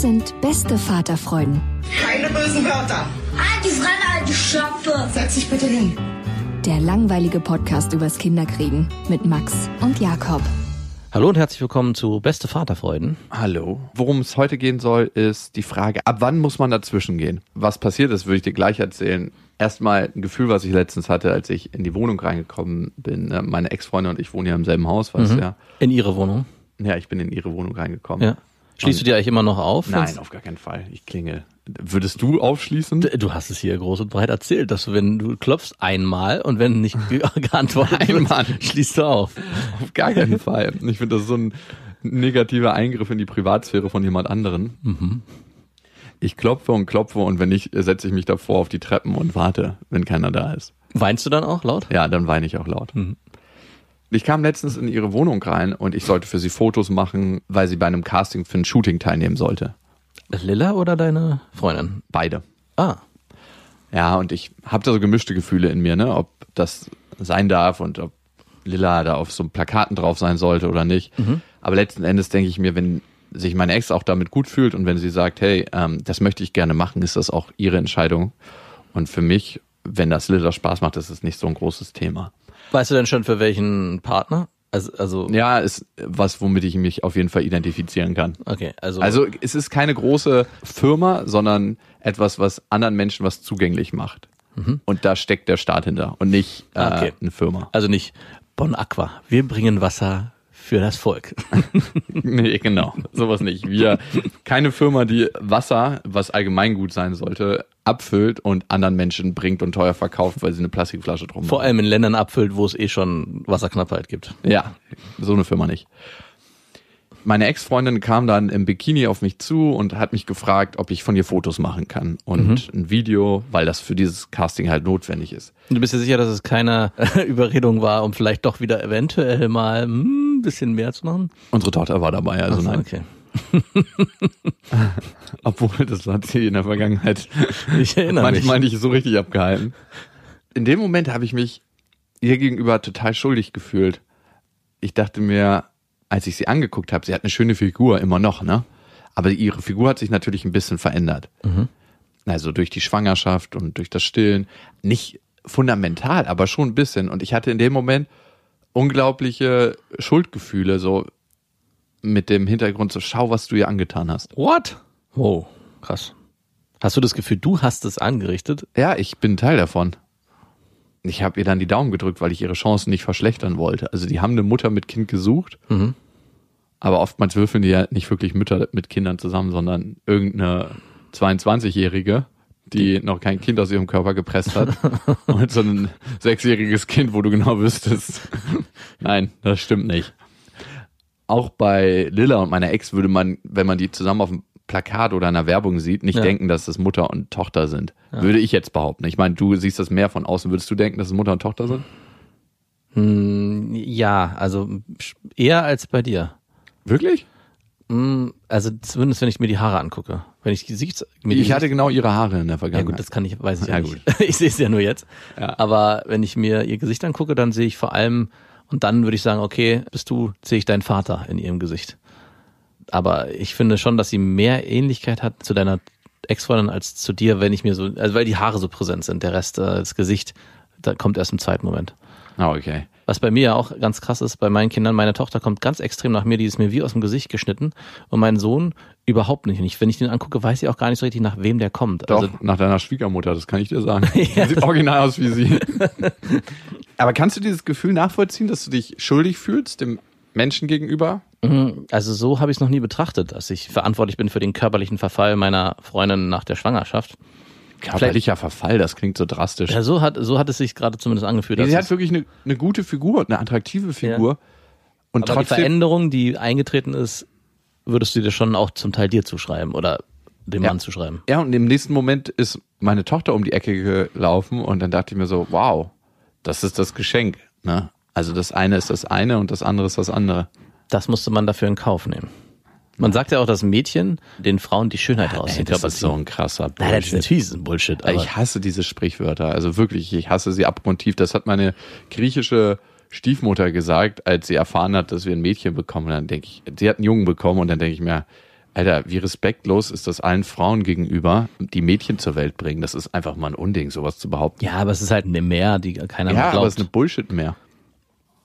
Das sind beste Vaterfreuden. Keine bösen Wörter. Die Fremde, alte Schöpfe! Setz dich bitte hin. Der langweilige Podcast übers Kinderkriegen mit Max und Jakob. Hallo und herzlich willkommen zu Beste Vaterfreuden. Hallo. Worum es heute gehen soll, ist die Frage, ab wann muss man dazwischen gehen? Was passiert ist, würde ich dir gleich erzählen. Erstmal ein Gefühl, was ich letztens hatte, als ich in die Wohnung reingekommen bin. Äh, Meine Ex-Freundin und ich wohnen ja im selben Haus, weißt du ja. In ihre Wohnung. Ja, ich bin in ihre Wohnung reingekommen. Ja. Schließt du dir eigentlich immer noch auf? Nein, auf gar keinen Fall. Ich klingel. Würdest du aufschließen? Du hast es hier groß und breit erzählt, dass du, wenn du klopfst einmal und wenn nicht ge- geantwortet Einmal. wird, schließt du auf. Auf gar keinen Fall. Ich finde, das ist so ein negativer Eingriff in die Privatsphäre von jemand anderen. Mhm. Ich klopfe und klopfe und wenn nicht, setze ich mich davor auf die Treppen und warte, wenn keiner da ist. Weinst du dann auch laut? Ja, dann weine ich auch laut. Mhm. Ich kam letztens in ihre Wohnung rein und ich sollte für sie Fotos machen, weil sie bei einem Casting für ein Shooting teilnehmen sollte. Lilla oder deine Freundin? Beide. Ah, Ja, und ich habe da so gemischte Gefühle in mir, ne, ob das sein darf und ob Lilla da auf so Plakaten drauf sein sollte oder nicht. Aber letzten Endes denke ich mir, wenn sich meine Ex auch damit gut fühlt und wenn sie sagt, hey, ähm, das möchte ich gerne machen, ist das auch ihre Entscheidung. Und für mich, wenn das Lilla Spaß macht, ist es nicht so ein großes Thema. Weißt du denn schon für welchen Partner? Also, also Ja, ist was, womit ich mich auf jeden Fall identifizieren kann. okay, also, Also es ist keine große Firma, sondern etwas, was anderen Menschen was zugänglich macht. Und da steckt der Staat hinter und nicht äh, Ah, okay. eine Firma. also nicht Bon Aqua. Wir bringen Wasser für das Volk. Nee, genau. Sowas nicht. Wir, keine Firma, die Wasser, was allgemeingut sein sollte, abfüllt und anderen Menschen bringt und teuer verkauft, weil sie eine Plastikflasche drum Vor allem in Ländern abfüllt, wo es eh schon Wasserknappheit gibt. Ja, so eine Firma nicht. Meine Ex-Freundin kam dann im Bikini auf mich zu und hat mich gefragt, ob ich von ihr Fotos machen kann und ein Video, weil das für dieses Casting halt notwendig ist. Und du bist dir sicher, dass es keine Überredung war, um vielleicht doch wieder eventuell mal hm, ein bisschen mehr zu machen? Unsere Tochter war dabei, also so, nein. okay. Obwohl, das hat sie in der Vergangenheit Ich erinnere mich. manchmal nicht so richtig abgehalten. In dem Moment habe ich mich ihr gegenüber total schuldig gefühlt. Ich dachte mir, als ich sie angeguckt habe, sie hat eine schöne Figur, immer noch, ne? Aber ihre Figur hat sich natürlich ein bisschen verändert. Also durch die Schwangerschaft und durch das Stillen. Nicht fundamental, aber schon ein bisschen. Und ich hatte in dem Moment unglaubliche Schuldgefühle, so mit dem Hintergrund, so schau, was du ihr angetan hast. What? Oh, krass. Hast du das Gefühl, du hast es angerichtet? Ja, ich bin Teil davon. Ich habe ihr dann die Daumen gedrückt, weil ich ihre Chancen nicht verschlechtern wollte. Also die haben eine Mutter mit Kind gesucht, Mhm. aber oftmals würfeln die ja nicht wirklich Mütter mit Kindern zusammen, sondern irgendeine 22-Jährige, die noch kein Kind aus ihrem Körper gepresst hat und so ein sechsjähriges Kind, wo du genau wüsstest. Nein, das stimmt nicht. Auch bei Lilla und meiner Ex würde man, wenn man die zusammen auf dem Plakat oder einer Werbung sieht, nicht Ja. denken, dass das Mutter und Tochter sind. Würde ich jetzt behaupten. Ich meine, du siehst das mehr von außen. Würdest du denken, dass es Mutter und Tochter sind? Hm, ja, also eher als bei dir. Wirklich? Hm, Also zumindest, wenn ich mir die Haare angucke. Wenn ich Gesichts... Die Ich hatte genau ihre Haare in der Ja Vergangenheit. gut, das kann ich, weiß ich ja, Ja, nicht. Ich sehe es ja nur jetzt. Ja. Aber wenn ich mir ihr Gesicht angucke, dann sehe ich vor allem, und dann würde ich sagen, okay, bist du, sehe ich deinen Vater in ihrem Gesicht. Aber ich finde schon, dass sie mehr Ähnlichkeit hat zu deiner Ex-Freundin als zu dir, wenn ich mir so, also weil die Haare so präsent sind. Der Rest, äh, das Gesicht, da kommt erst im zweiten Moment. Ah, okay. Was bei mir ja auch ganz krass ist, bei meinen Kindern, meine Tochter kommt ganz extrem nach mir, die ist mir wie aus dem Gesicht geschnitten und mein Sohn überhaupt nicht. Und ich, wenn ich den angucke, weiß ich auch gar nicht so richtig, nach wem der kommt. Doch, Also, nach deiner Schwiegermutter, das kann ich dir sagen. Die Sieht original aus wie sie. Aber kannst du dieses Gefühl nachvollziehen, dass du dich schuldig fühlst dem Menschen gegenüber? also so habe ich es noch nie betrachtet, dass ich verantwortlich bin für den körperlichen Verfall meiner Freundin nach der Schwangerschaft. Körperlicher Verfall, das klingt so drastisch. Ja, so hat, so hat es sich gerade zumindest angefühlt. Nee, sie hat wirklich eine, eine gute Figur, eine attraktive Figur. Und aber die trotzdem, Veränderung, die eingetreten ist, würdest du dir schon auch zum Teil dir zuschreiben oder dem Ja. Mann zuschreiben. ja, und im nächsten Moment ist meine Tochter um die Ecke gelaufen und dann dachte ich mir so, wow, das ist das Geschenk. Ne? Also das eine ist das eine und das andere ist das andere. Das musste man dafür in Kauf nehmen. Man sagt ja auch, dass Mädchen den Frauen die Schönheit aus Ey, dem das ist so ein krasser Nein, das ist Bullshit. natürlich ein Bullshit. Aber Ich hasse diese Sprichwörter. Also wirklich, ich hasse sie abgrundtief. Das hat meine griechische Stiefmutter gesagt, als sie erfahren hat, dass wir ein Mädchen bekommen. Und dann denke ich, sie hat einen Jungen bekommen und dann denke ich mir, Alter, wie respektlos ist das allen Frauen gegenüber, die Mädchen zur Welt bringen. Das ist einfach mal ein Unding, sowas zu behaupten. ja, aber es ist halt eine Mehr, die keiner Ja, mehr aber glaubt. es ist eine Bullshit mehr.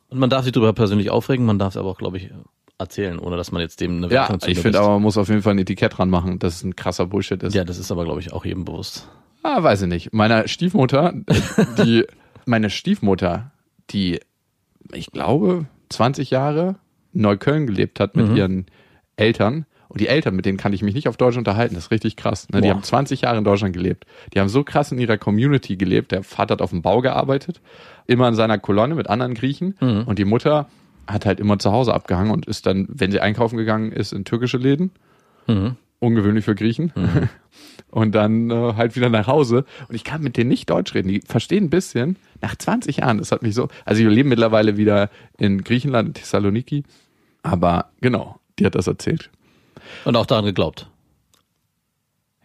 Und man darf sich darüber persönlich aufregen, man darf es aber auch, glaube ich, erzählen, ohne dass man jetzt dem eine Ja, Wertung ich zubilligt. finde aber, man muss auf jeden Fall ein Etikett dran machen, dass es ein krasser Bullshit ist. Ja, das ist aber, glaube ich, auch jedem bewusst. Ah, weiß ich nicht. Meiner Stiefmutter, die, meine Stiefmutter, die, ich glaube, 20 Jahre in Neukölln gelebt hat mit ihren Eltern. Und die Eltern, mit denen kann ich mich nicht auf Deutsch unterhalten. Das ist richtig krass. Ne? Die haben 20 Jahre in Deutschland gelebt. Die haben so krass in ihrer Community gelebt. Der Vater hat auf dem Bau gearbeitet, immer in seiner Kolonne mit anderen Griechen. Und die Mutter hat halt immer zu Hause abgehangen und ist dann, wenn sie einkaufen gegangen ist, in türkische Läden. Ungewöhnlich für Griechen. Und dann äh, halt wieder nach Hause. Und ich kann mit denen nicht Deutsch reden. Die verstehen ein bisschen. Nach 20 Jahren, das hat mich so. Also wir leben mittlerweile wieder in Griechenland, in Thessaloniki. Aber genau, die hat das erzählt. Und auch daran geglaubt.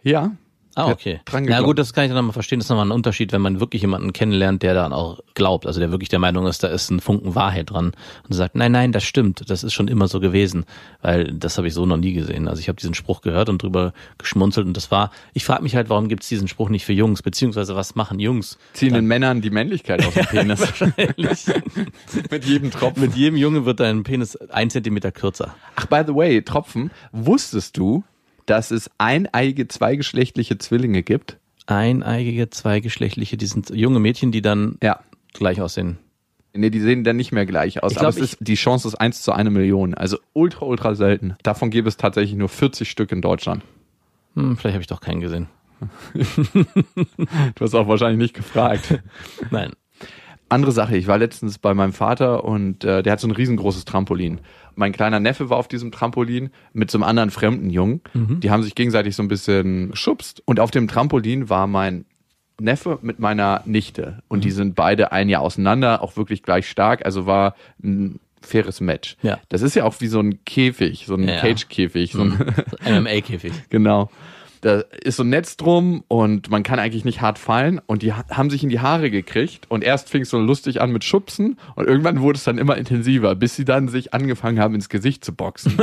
Ja. Ah, okay. dran geglaubt. gut, das kann ich dann nochmal verstehen. Das ist nochmal ein Unterschied, wenn man wirklich jemanden kennenlernt, der dann auch glaubt, also der wirklich der Meinung ist, da ist ein Funken Wahrheit dran und sagt, nein, nein, das stimmt, das ist schon immer so gewesen, weil das habe ich so noch nie gesehen. Also ich habe diesen Spruch gehört und drüber geschmunzelt und das war, ich frage mich halt, warum gibt es diesen Spruch nicht für Jungs, beziehungsweise was machen Jungs? Ziehen den Männern die Männlichkeit aus dem Penis. Wahrscheinlich. mit jedem Tropfen. Mit jedem Junge wird dein Penis ein Zentimeter kürzer. Ach, by the way, Tropfen. Wusstest du, dass es eineige zweigeschlechtliche Zwillinge gibt? Eineigige, zweigeschlechtliche, die sind junge Mädchen, die dann Ja. gleich aussehen. Nee, die sehen dann nicht mehr gleich aus. Ich aber glaub, es ist, die Chance ist eins zu eine Million. Also ultra, ultra selten. Davon gäbe es tatsächlich nur 40 Stück in Deutschland. Hm, vielleicht habe ich doch keinen gesehen. Du hast auch wahrscheinlich nicht gefragt. Nein. Andere Sache, ich war letztens bei meinem Vater und äh, der hat so ein riesengroßes Trampolin. Mein kleiner Neffe war auf diesem Trampolin mit so einem anderen fremden Jungen. Die haben sich gegenseitig so ein bisschen geschubst. Und auf dem Trampolin war mein Neffe mit meiner Nichte. Und die sind beide ein Jahr auseinander, auch wirklich gleich stark. Also war ein faires Match. Ja. Das ist ja auch wie so ein Käfig, so ein Ja. Cage-Käfig. So ein MMA-Käfig. Genau. Da ist so ein Netz drum und man kann eigentlich nicht hart fallen und die ha- haben sich in die Haare gekriegt und erst fing es so lustig an mit Schubsen und irgendwann wurde es dann immer intensiver, bis sie dann sich angefangen haben ins Gesicht zu boxen.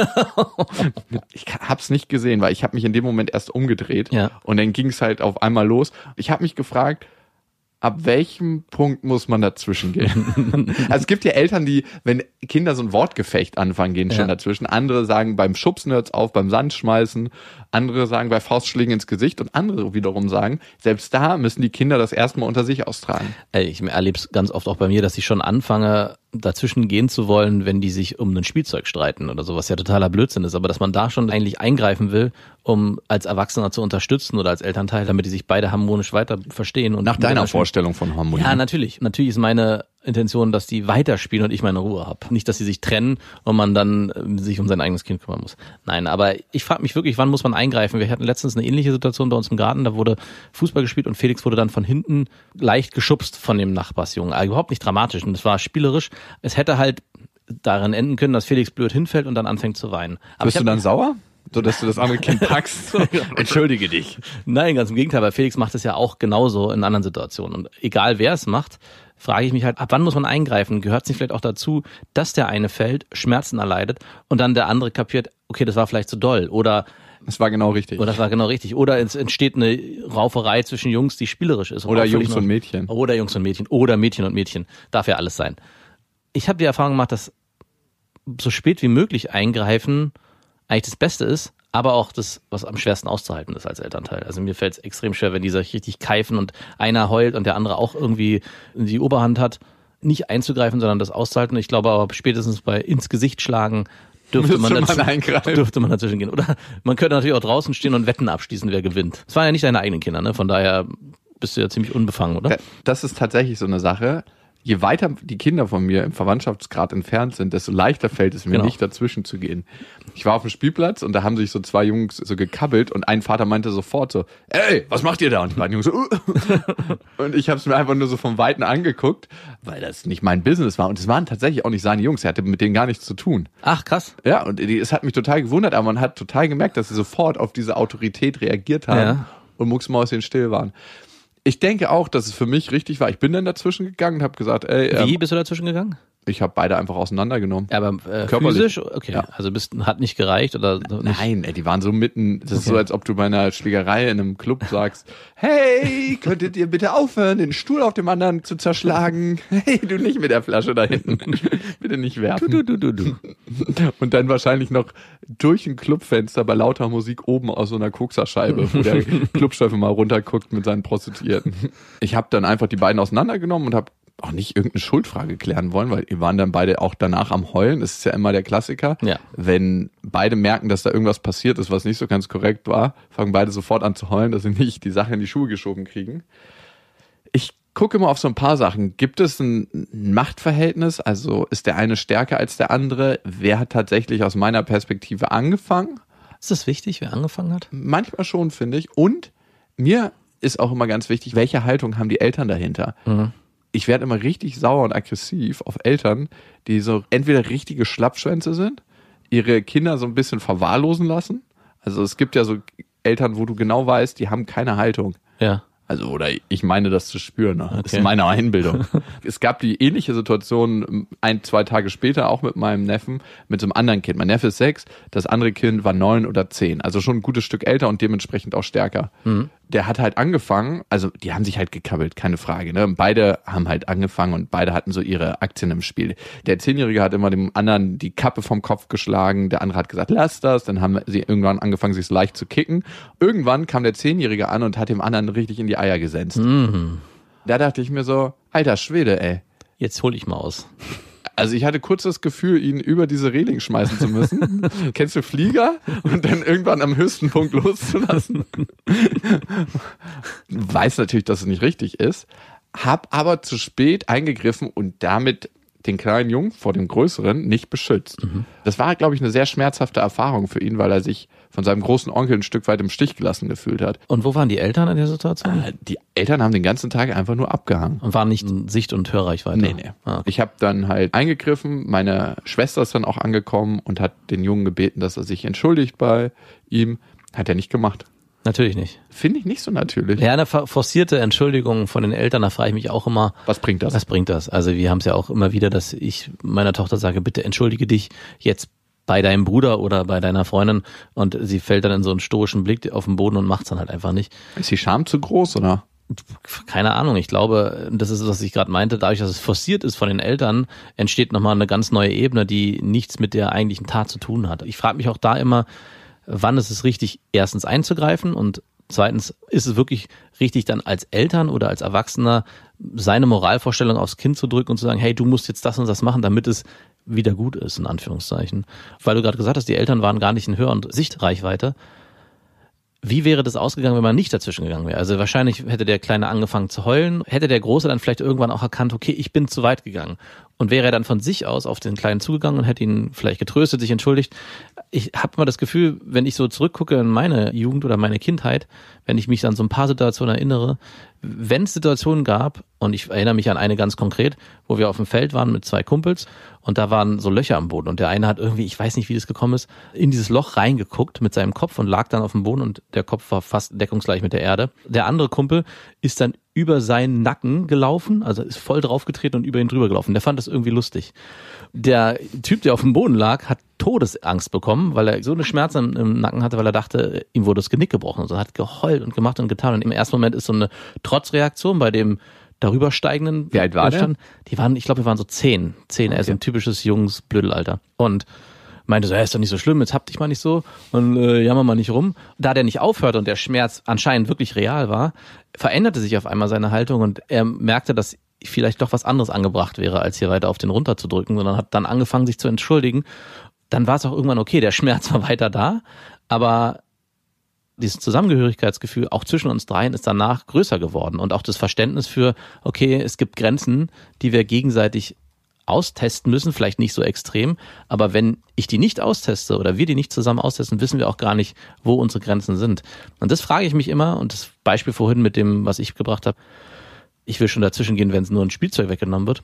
ich hab's nicht gesehen, weil ich habe mich in dem Moment erst umgedreht Ja. und dann ging es halt auf einmal los. Ich habe mich gefragt, ab welchem Punkt muss man dazwischen gehen? also es gibt ja Eltern, die, wenn Kinder so ein Wortgefecht anfangen, gehen schon Ja. dazwischen. Andere sagen beim Schubsen hört's auf, beim Sand schmeißen. Andere sagen bei Faustschlägen ins Gesicht und andere wiederum sagen, selbst da müssen die Kinder das erstmal unter sich austragen. Ich erlebe es ganz oft auch bei mir, dass ich schon anfange, dazwischen gehen zu wollen, wenn die sich um ein Spielzeug streiten oder so, was ja totaler Blödsinn ist, aber dass man da schon eigentlich eingreifen will, um als Erwachsener zu unterstützen oder als Elternteil, damit die sich beide harmonisch weiter verstehen. Und Nach deiner. Vorstellung von Harmonie. Ja, natürlich. Natürlich ist meine Intention, dass die weiterspielen und ich meine Ruhe habe. Nicht, dass sie sich trennen und man dann ähm, sich um sein eigenes Kind kümmern muss. Nein, aber ich frage mich wirklich, wann muss man eingreifen? Wir hatten letztens eine ähnliche Situation bei uns im Garten. Da wurde Fußball gespielt und Felix wurde dann von hinten leicht geschubst von dem Nachbarsjungen. Aber überhaupt nicht dramatisch und es war spielerisch. Es hätte halt darin enden können, dass Felix blöd hinfällt und dann anfängt zu weinen. Aber Bist du dann sauer? So dass du das andere Kind packst? Entschuldige dich. Nein, ganz im Gegenteil, weil Felix macht es ja auch genauso in anderen Situationen. Und egal wer es macht, frage ich mich halt, ab wann muss man eingreifen? Gehört es nicht vielleicht auch dazu, dass der eine fällt, Schmerzen erleidet und dann der andere kapiert, okay, das war vielleicht zu doll oder Das war genau richtig. oder das war genau richtig. Oder es entsteht eine Rauferei zwischen Jungs, die spielerisch ist. Oder Jungs und Mädchen. Oder Jungs und Mädchen. Oder Mädchen und Mädchen. Darf ja alles sein. ich habe die Erfahrung gemacht, dass so spät wie möglich eingreifen eigentlich das Beste ist, aber auch das, was am schwersten auszuhalten ist als Elternteil. Also mir fällt es extrem schwer, wenn die sich richtig keifen und einer heult und der andere auch irgendwie die Oberhand hat, nicht einzugreifen, sondern das auszuhalten. Ich glaube aber spätestens bei ins Gesicht schlagen dürfte man, eingreifen. dürfte man dazwischen gehen. Oder man könnte natürlich auch draußen stehen und Wetten abschließen, wer gewinnt. Es waren ja nicht deine eigenen Kinder, ne? Von daher bist du ja ziemlich unbefangen, oder? Ja, Das ist tatsächlich so eine Sache. Je weiter die Kinder von mir im Verwandtschaftsgrad entfernt sind, desto leichter fällt es mir Genau. nicht dazwischen zu gehen. Ich war auf dem Spielplatz und da haben sich so zwei Jungs so gekabbelt und ein Vater meinte sofort so, ey, was macht ihr da? Und die beiden Jungs so, uh. und ich habe es mir einfach nur so vom Weiten angeguckt, weil das nicht mein Business war. Und es waren tatsächlich auch nicht seine Jungs, er hatte mit denen gar nichts zu tun. Ach, krass. Ja, und es hat mich total gewundert, aber man hat total gemerkt, dass sie sofort auf diese Autorität reagiert haben Ja. und mucksmäuschen still waren. Ich denke auch, dass es für mich richtig war. Ich bin dann dazwischen gegangen und habe gesagt, ey, Wie ähm, bist du dazwischen gegangen? Ich habe beide einfach auseinandergenommen. Aber äh, Körperlich. physisch? Okay. Ja. Also bist, hat nicht gereicht oder nicht? Nein, ey, die waren so mitten, das ist Okay. so, als ob du bei einer Schlägerei in einem Club sagst, hey, könntet ihr bitte aufhören, den Stuhl auf dem anderen zu zerschlagen? Hey, du nicht mit der Flasche da hinten. bitte nicht werfen. Du, du, du, du. Und dann wahrscheinlich noch durch ein Clubfenster bei lauter Musik oben aus so einer Kokserscheibe, wo der Clubchef mal runterguckt mit seinen Prostituierten. Ich habe dann einfach die beiden auseinandergenommen und habe auch nicht irgendeine Schuldfrage klären wollen, weil die waren dann beide auch danach am Heulen. Das ist ja immer der Klassiker. Ja. Wenn beide merken, dass da irgendwas passiert ist, was nicht so ganz korrekt war, fangen beide sofort an zu heulen, dass sie nicht die Sache in die Schuhe geschoben kriegen. Ich gucke immer auf so ein paar Sachen. Gibt es ein Machtverhältnis? Also ist der eine stärker als der andere? Wer hat tatsächlich aus meiner Perspektive angefangen? Ist das wichtig, wer angefangen hat? Manchmal schon, finde ich. Und mir ist auch immer ganz wichtig, welche Haltung haben die Eltern dahinter? Ich werde immer richtig sauer und aggressiv auf Eltern, die so entweder richtige Schlappschwänze sind, ihre Kinder so ein bisschen verwahrlosen lassen. Also es gibt ja so Eltern, wo du genau weißt, die haben keine Haltung. Ja. Also, oder ich meine das zu spüren, ne? Das Okay. ist meine Einbildung. es gab die ähnliche Situation ein, zwei Tage später auch mit meinem Neffen, mit so einem anderen Kind. Mein Neffe ist sechs, das andere Kind war neun oder zehn. Also schon ein gutes Stück älter und dementsprechend auch stärker. Der hat halt angefangen, also die haben sich halt gekabbelt, keine Frage. Ne? Beide haben halt angefangen und beide hatten so ihre Aktien im Spiel. Der Zehnjährige hat immer dem anderen die Kappe vom Kopf geschlagen, der andere hat gesagt, lass das. Dann haben sie irgendwann angefangen, sich leicht zu kicken. Irgendwann kam der Zehnjährige an und hat dem anderen richtig in die Eier gesenzt. Da dachte ich mir so, alter Schwede, ey. Jetzt hol ich mal aus. Also ich hatte kurz das Gefühl, ihn über diese Reling schmeißen zu müssen. Kennst du Flieger? Und dann irgendwann am höchsten Punkt loszulassen. Weiß natürlich, dass es nicht richtig ist. Hab aber zu spät eingegriffen und damit den kleinen Jungen vor dem größeren nicht beschützt. Das war, glaube ich, eine sehr schmerzhafte Erfahrung für ihn, weil er sich von seinem großen Onkel ein Stück weit im Stich gelassen gefühlt hat. Und wo waren die Eltern in der Situation? Die Eltern haben den ganzen Tag einfach nur abgehangen. Und waren nicht in Sicht- und Hörreichweite? Nee, nee. Ah, okay. Ich habe dann halt eingegriffen, meine Schwester ist dann auch angekommen und hat den Jungen gebeten, dass er sich entschuldigt bei ihm. Hat er nicht gemacht. Natürlich nicht. Finde ich nicht so natürlich. Ja, eine forcierte Entschuldigung von den Eltern, da frage ich mich auch immer, Was bringt das? was bringt das? Also wir haben es ja auch immer wieder, dass ich meiner Tochter sage, bitte entschuldige dich jetzt bei deinem Bruder oder bei deiner Freundin und sie fällt dann in so einen stoischen Blick auf den Boden und macht's dann halt einfach nicht. Ist die Scham zu groß, oder? Keine Ahnung, ich glaube, das ist, was ich gerade meinte, dadurch, dass es forciert ist von den Eltern, entsteht nochmal eine ganz neue Ebene, die nichts mit der eigentlichen Tat zu tun hat. Ich frage mich auch da immer, wann ist es richtig, erstens einzugreifen und zweitens ist es wirklich richtig, dann als Eltern oder als Erwachsener seine Moralvorstellung aufs Kind zu drücken und zu sagen, hey, du musst jetzt das und das machen, damit es wieder gut ist, in Anführungszeichen. Weil du gerade gesagt hast, die Eltern waren gar nicht in Hör- und Sichtreichweite. Wie wäre das ausgegangen, wenn man nicht dazwischen gegangen wäre? Also wahrscheinlich hätte der Kleine angefangen zu heulen, hätte der Große dann vielleicht irgendwann auch erkannt, okay, ich bin zu weit gegangen. Und wäre er dann von sich aus auf den Kleinen zugegangen und hätte ihn vielleicht getröstet, sich entschuldigt. Ich habe immer das Gefühl, wenn ich so zurückgucke in meine Jugend oder meine Kindheit, wenn ich mich an so ein paar Situationen erinnere, wenn es Situationen gab, und ich erinnere mich an eine ganz konkret, wo wir auf dem Feld waren mit zwei Kumpels und da waren so Löcher am Boden und der eine hat irgendwie, ich weiß nicht, wie das gekommen ist, in dieses Loch reingeguckt mit seinem Kopf und lag dann auf dem Boden und der Kopf war fast deckungsgleich mit der Erde. Der andere Kumpel ist dann über seinen Nacken gelaufen, also ist voll draufgetreten und über ihn drüber gelaufen. Der fand das irgendwie lustig. Der Typ, der auf dem Boden lag, hat Todesangst bekommen, weil er so eine Schmerzen im Nacken hatte, weil er dachte, ihm wurde das Genick gebrochen. Und so hat geheult und gemacht und getan. Und im ersten Moment ist so eine Trotzreaktion bei dem darüber steigenden Wie alt war der? Die waren, ich glaube, wir waren so zehn. Zehn, er ist Okay. ein typisches junges Blödelalter. Und meinte so, ja, ist doch nicht so schlimm, jetzt hab dich mal nicht so und äh, jammer mal nicht rum. Da der nicht aufhörte und der Schmerz anscheinend wirklich real war, veränderte sich auf einmal seine Haltung und er merkte, dass vielleicht doch was anderes angebracht wäre, als hier weiter auf den runterzudrücken, sondern hat dann angefangen, sich zu entschuldigen. Dann war es auch irgendwann okay, der Schmerz war weiter da, aber dieses Zusammengehörigkeitsgefühl auch zwischen uns dreien ist danach größer geworden und auch das Verständnis für, okay, es gibt Grenzen, die wir gegenseitig austesten müssen, vielleicht nicht so extrem, aber wenn ich die nicht austeste oder wir die nicht zusammen austesten, wissen wir auch gar nicht, wo unsere Grenzen sind. Und das frage ich mich immer und das Beispiel vorhin mit dem, was ich gebracht habe, ich will schon dazwischen gehen, wenn es nur ein Spielzeug weggenommen wird,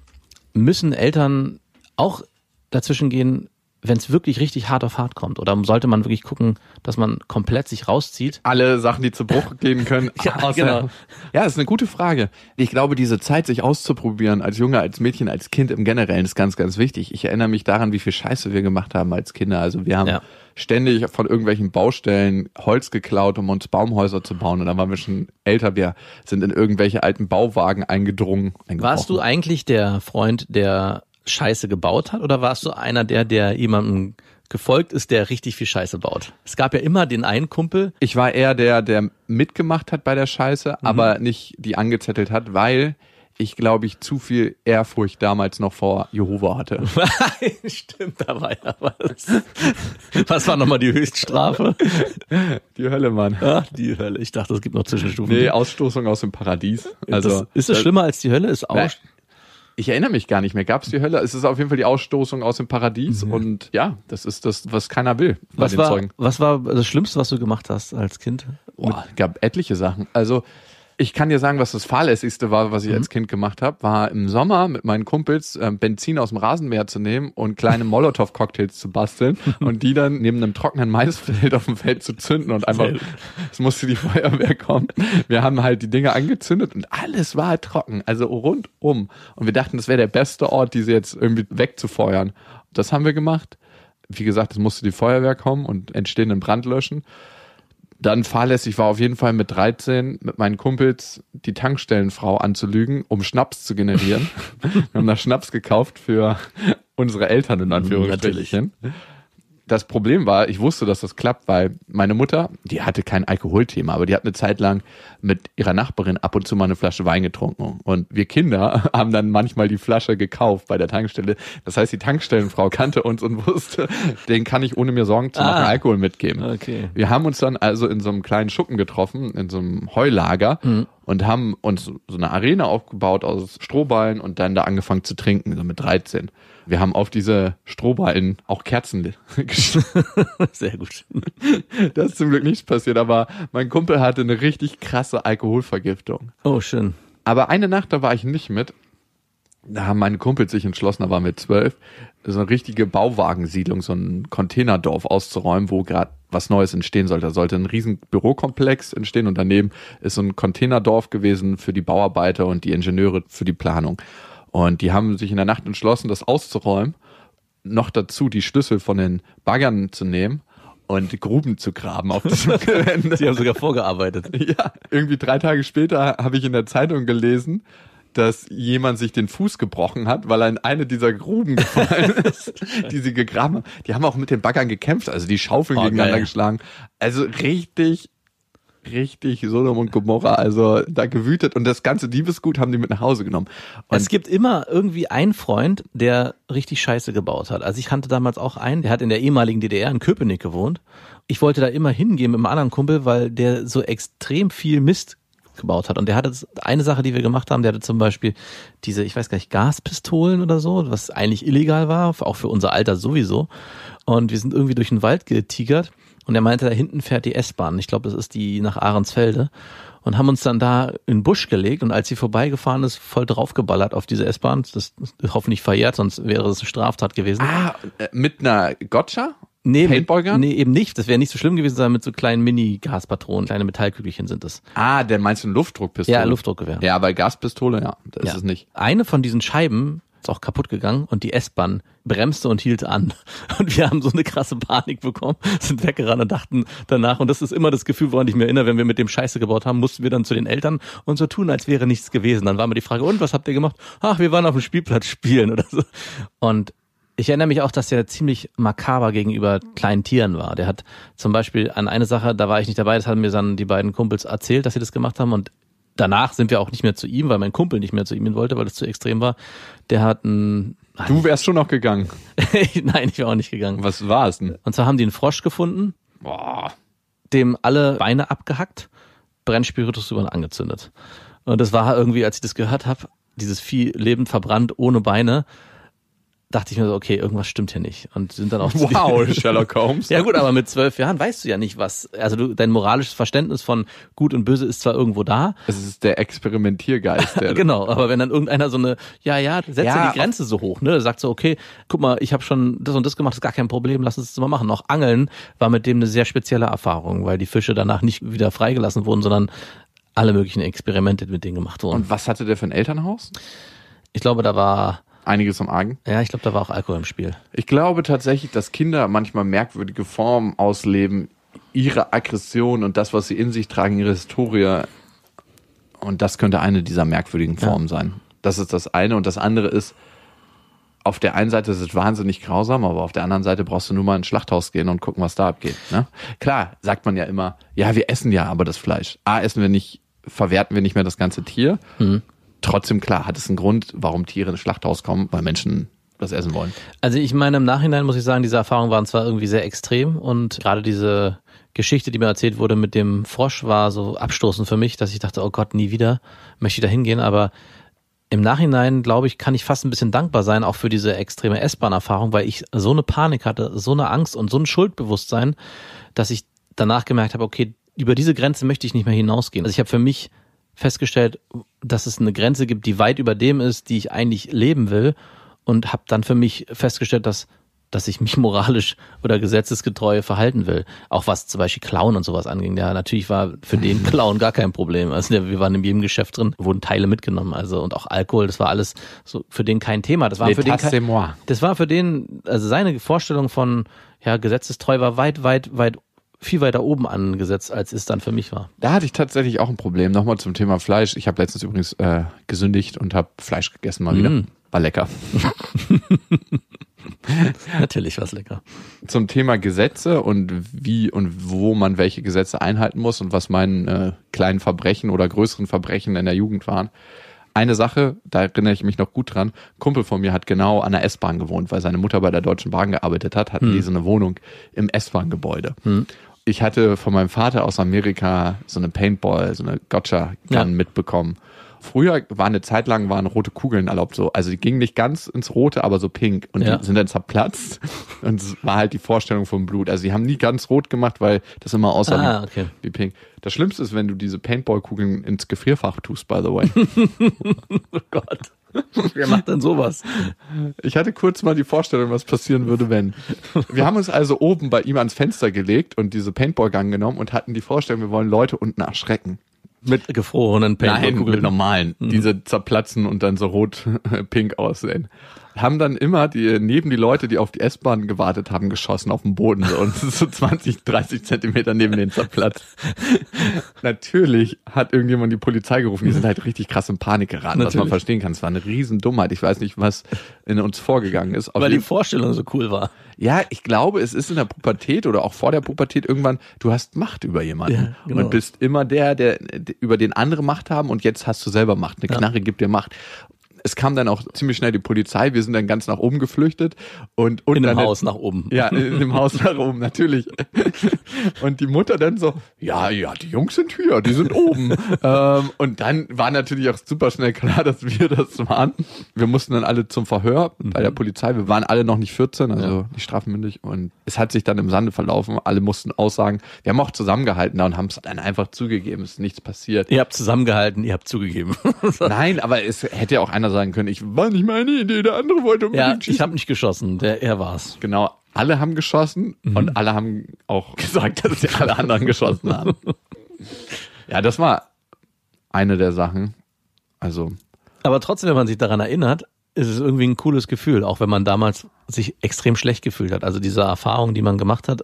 müssen Eltern auch dazwischen gehen, wenn es wirklich richtig hart auf hart kommt? Oder sollte man wirklich gucken, dass man komplett sich rauszieht? alle Sachen, die zu Bruch gehen können. Ja, außer- genau. Ja, ist eine gute Frage. Ich glaube, diese Zeit, sich auszuprobieren, als Junge, als Mädchen, als Kind im Generellen, ist ganz, ganz wichtig. Ich erinnere mich daran, wie viel Scheiße wir gemacht haben als Kinder. Also wir haben Ja. ständig von irgendwelchen Baustellen Holz geklaut, um uns Baumhäuser zu bauen. Und dann waren wir schon älter. Wir sind in irgendwelche alten Bauwagen eingedrungen. Warst du eigentlich der Freund, der Scheiße gebaut hat? Oder warst du einer der, der jemandem gefolgt ist, der richtig viel Scheiße baut? Es gab ja immer den einen Kumpel, Ich war eher der, der mitgemacht hat bei der Scheiße, Mhm. aber nicht die angezettelt hat, weil ich glaube ich zu viel Ehrfurcht damals noch vor Jehova hatte. Stimmt, da war ja was. Was war nochmal die Höchststrafe? Die Hölle, Mann. Ach, die Hölle. Ich dachte, es gibt noch Zwischenstufen. Nee, Ausstoßung aus dem Paradies. Also das, ist es schlimmer als die Hölle? Ist auch. Ich erinnere mich gar nicht mehr. Gab es die Hölle? Es ist auf jeden Fall die Ausstoßung aus dem Paradies und ja, das ist das, was keiner will bei Was den war, Zeugen. was war das Schlimmste, was du gemacht hast als Kind? Boah, gab etliche Sachen. Also ich kann dir sagen, was das fahrlässigste war, was ich Mhm. als Kind gemacht habe, war im Sommer mit meinen Kumpels ähm, Benzin aus dem Rasenmäher zu nehmen und kleine Molotow-Cocktails zu basteln und die dann neben einem trockenen Maisfeld auf dem Feld zu zünden und einfach, es musste die Feuerwehr kommen. Wir haben halt die Dinge angezündet und alles war trocken, also rundum. Und wir dachten, das wäre der beste Ort, diese jetzt irgendwie wegzufeuern. Das haben wir gemacht. Wie gesagt, es musste die Feuerwehr kommen und entstehenden Brand löschen. Dann fahrlässig war auf jeden Fall mit 13 mit meinen Kumpels die Tankstellenfrau anzulügen, um Schnaps zu generieren. Wir haben da Schnaps gekauft für unsere Eltern in Anführungsstrichen. Das Problem war, ich wusste, dass das klappt, weil meine Mutter, die hatte kein Alkoholthema, aber die hat eine Zeit lang mit ihrer Nachbarin ab und zu mal eine Flasche Wein getrunken. Und wir Kinder haben dann manchmal die Flasche gekauft bei der Tankstelle. Das heißt, die Tankstellenfrau kannte uns und wusste, den kann ich ohne mir Sorgen zu machen Ah. Alkohol mitgeben. Okay. Wir haben uns dann also in so einem kleinen Schuppen getroffen, in so einem Heulager und haben uns so eine Arena aufgebaut aus Strohballen und dann da angefangen zu trinken, so mit 13. Wir haben auf diese Strohballen auch Kerzen. Sehr gut. Das ist zum Glück nicht passiert, aber mein Kumpel hatte eine richtig krasse Alkoholvergiftung. Oh, schön. Aber eine Nacht, da war ich nicht mit. Da haben meine Kumpels sich entschlossen, da waren wir zwölf, so eine richtige Bauwagensiedlung, so ein Containerdorf auszuräumen, wo gerade was Neues entstehen sollte. Da sollte ein riesen Bürokomplex entstehen und daneben ist so ein Containerdorf gewesen für die Bauarbeiter und die Ingenieure für die Planung. Und die haben sich in der Nacht entschlossen, das auszuräumen, noch dazu die Schlüssel von den Baggern zu nehmen und Gruben zu graben auf diesem Gelände. Sie haben sogar vorgearbeitet. Ja, irgendwie drei Tage später habe ich in der Zeitung gelesen, dass jemand sich den Fuß gebrochen hat, weil er in eine dieser Gruben gefallen ist, die sie gegraben haben. Die haben auch mit den Baggern gekämpft, also die Schaufeln Oh, gegeneinander geil. geschlagen. Also richtig, richtig Sodom und Gomorra, also da gewütet und das ganze Diebesgut haben die mit nach Hause genommen. Und Es gibt immer irgendwie einen Freund, der richtig Scheiße gebaut hat. Also ich kannte damals auch einen, der hat in der ehemaligen DDR in Köpenick gewohnt. Ich wollte da immer hingehen mit einem anderen Kumpel, weil der so extrem viel Mist gebaut hat. Und der hatte eine Sache, die wir gemacht haben, der hatte zum Beispiel diese, ich weiß gar nicht, Gaspistolen oder so, was eigentlich illegal war, auch für unser Alter sowieso. Und wir sind irgendwie durch den Wald getigert und er meinte, da hinten fährt die S-Bahn. Ich glaube, das ist die nach Ahrensfelde. Und haben uns dann da in den Busch gelegt und als sie vorbeigefahren ist, voll draufgeballert auf diese S-Bahn. Das ist hoffentlich verjährt, sonst wäre das eine Straftat gewesen. ah, äh, mit einer Gotcha? Nee, mit, Paintball-Gun? nee, eben nicht. Das wäre nicht so schlimm gewesen, sondern mit so kleinen Mini-Gaspatronen, kleine Metallkügelchen sind das. Ah, der meinst du eine Luftdruckpistole? Ja, Luftdruckgewehr. Ja, bei Gaspistole, ja, das Ja. ist es nicht. Eine von diesen Scheiben, ist auch kaputt gegangen und die S-Bahn bremste und hielt an. Und wir haben so eine krasse Panik bekommen, sind weggerannt und dachten danach, und das ist immer das Gefühl, woran ich mich erinnere, wenn wir mit dem Scheiße gebaut haben, mussten wir dann zu den Eltern und so tun, als wäre nichts gewesen. Dann war mir die Frage, und was habt ihr gemacht? Ach, wir waren auf dem Spielplatz spielen oder so. Und ich erinnere mich auch, dass der ziemlich makaber gegenüber kleinen Tieren war. Der hat zum Beispiel an eine Sache, da war ich nicht dabei, das haben mir dann die beiden Kumpels erzählt, dass sie das gemacht haben und danach sind wir auch nicht mehr zu ihm, weil mein Kumpel nicht mehr zu ihm wollte, weil es zu extrem war. Der hat ein Du wärst schon noch gegangen. Nein, ich wäre auch nicht gegangen. Was war es denn? Und zwar haben die einen Frosch gefunden, Boah. dem alle Beine abgehackt, Brennspiritus über und angezündet. Und das war irgendwie, als ich das gehört habe, dieses Vieh lebend verbrannt ohne Beine, dachte ich mir so, okay, irgendwas stimmt hier nicht. Und sind dann auch Wow, Sherlock Holmes. Ja gut, aber mit zwölf Jahren weißt du ja nicht, was. Also du, dein moralisches Verständnis von Gut und Böse ist zwar irgendwo da, Es ist der Experimentiergeist, der genau, aber wenn dann irgendeiner so eine, ja, ja, setzt ja, Ja, die Grenze so hoch, ne? Sagt so, okay, guck mal, ich habe schon das und das gemacht, ist gar kein Problem, lass uns das mal machen. Auch Angeln war mit dem eine sehr spezielle Erfahrung, weil die Fische danach nicht wieder freigelassen wurden, sondern alle möglichen Experimente mit denen gemacht wurden. Und was hatte der für ein Elternhaus? ich glaube, da war, Einiges am Argen. ja, ich glaube, da war auch Alkohol im Spiel. Ich glaube tatsächlich, dass Kinder manchmal merkwürdige Formen ausleben, ihre Aggression und das, was sie in sich tragen, ihre Historie. Und das könnte eine dieser merkwürdigen Formen sein. Das ist das eine. Und das andere ist, auf der einen Seite ist es wahnsinnig grausam, aber auf der anderen Seite brauchst du nur mal ins Schlachthaus gehen und gucken, was da abgeht. Ne? Klar, sagt man ja immer, ja, wir essen ja aber das Fleisch. A, essen wir nicht, verwerten wir nicht mehr das ganze Tier. Trotzdem, klar, hat es einen Grund, warum Tiere ins Schlachthaus kommen, weil Menschen das essen wollen. Also ich meine, im Nachhinein muss ich sagen, diese Erfahrungen waren zwar irgendwie sehr extrem und gerade diese Geschichte, die mir erzählt wurde mit dem Frosch, war so abstoßend für mich, dass ich dachte, oh Gott, nie wieder möchte ich da hingehen. Aber im Nachhinein, glaube ich, kann ich fast ein bisschen dankbar sein, auch für diese extreme S-Bahn-Erfahrung, weil ich so eine Panik hatte, so eine Angst und so ein Schuldbewusstsein, dass ich danach gemerkt habe, okay, über diese Grenze möchte ich nicht mehr hinausgehen. Also ich habe für mich festgestellt, dass es eine Grenze gibt, die weit über dem ist, die ich eigentlich leben will und habe dann für mich festgestellt, dass dass ich mich moralisch oder gesetzesgetreu verhalten will. Auch was zum Beispiel Klauen und sowas anging. Ja, natürlich war für den Klauen gar kein Problem. Also wir waren in jedem Geschäft drin, wurden Teile mitgenommen. Also und auch Alkohol, das war alles so für den kein Thema. Das war für den kein, das war für den, also seine Vorstellung von ja gesetzestreu war weit, weit, weit viel weiter oben angesetzt, als es dann für mich war. Da hatte ich tatsächlich auch ein Problem. Nochmal zum Thema Fleisch. Ich habe letztens übrigens äh, gesündigt und habe Fleisch gegessen mal wieder. Mm. War lecker. Natürlich war's lecker. Zum Thema Gesetze und wie und wo man welche Gesetze einhalten muss und was meinen äh, kleinen Verbrechen oder größeren Verbrechen in der Jugend waren. Eine Sache, da erinnere ich mich noch gut dran, ein Kumpel von mir hat genau an der S-Bahn gewohnt, weil seine Mutter bei der Deutschen Bahn gearbeitet hat, hatten die so eine Wohnung im S-Bahn-Gebäude. Ich hatte von meinem Vater aus Amerika so eine Paintball, so eine Gotcha-Gun Ja. mitbekommen. Früher war eine Zeit lang waren rote Kugeln erlaubt so, also die gingen nicht ganz ins Rote, aber so pink und Ja. die sind dann zerplatzt und es war halt die Vorstellung vom Blut. Also die haben nie ganz rot gemacht, weil das immer aussah Ah, wie, okay. wie pink. Das Schlimmste ist, wenn du diese Paintball-Kugeln ins Gefrierfach tust, by the way. Oh Gott. Wer macht denn sowas? Ich hatte kurz mal die Vorstellung, was passieren würde, wenn. Wir haben uns also oben bei ihm ans Fenster gelegt und diese Paintball-Gun genommen und hatten die Vorstellung, wir wollen Leute unten erschrecken. Mit gefrorenen Nein, Paintball-Kugeln. mit normalen, diese zerplatzen und dann so rot-pink aussehen. Haben dann immer die, neben die Leute, die auf die S-Bahn gewartet haben, geschossen auf dem Boden so, und so 20, 30 Zentimeter neben den zerplatzt. Natürlich hat irgendjemand die Polizei gerufen, die sind halt richtig krass in Panik geraten, was man Natürlich. verstehen kann. Es war eine Riesendummheit. Ich weiß nicht, was in uns vorgegangen ist. Auf Weil die Vorstellung so cool war. ja, ich glaube, es ist in der Pubertät oder auch vor der Pubertät irgendwann, du hast Macht über jemanden Ja, genau. und bist immer der, der, der über den andere Macht haben und jetzt hast du selber Macht. Eine Ja. Knarre gibt dir Macht. Es kam dann auch ziemlich schnell die Polizei, wir sind dann ganz nach oben geflüchtet und, und In dann Haus nach oben. Ja, in dem Haus nach oben, natürlich. Und die Mutter dann so, ja, ja, die Jungs sind hier, die sind oben. ähm, und dann war natürlich auch super schnell klar, dass wir das waren. Wir mussten dann alle zum Verhör bei der Polizei. Wir waren alle noch nicht 14, also Ja. nicht strafmündig. Und es hat sich dann im Sande verlaufen. Alle mussten aussagen. Wir haben auch zusammengehalten da und haben es dann einfach zugegeben. Es ist nichts passiert. Ihr habt zusammengehalten, ihr habt zugegeben. Nein, aber es hätte ja auch einer sagen können, ich war nicht meine Idee, der andere wollte unbedingt ja, schießen. ich habe nicht geschossen, der, er war's. Genau, alle haben geschossen und alle haben auch gesagt, dass sie alle anderen geschossen haben. Ja, das war eine der Sachen. Also, Aber trotzdem, wenn man sich daran erinnert, ist es irgendwie ein cooles Gefühl, auch wenn man damals sich extrem schlecht gefühlt hat. Also diese Erfahrung, die man gemacht hat,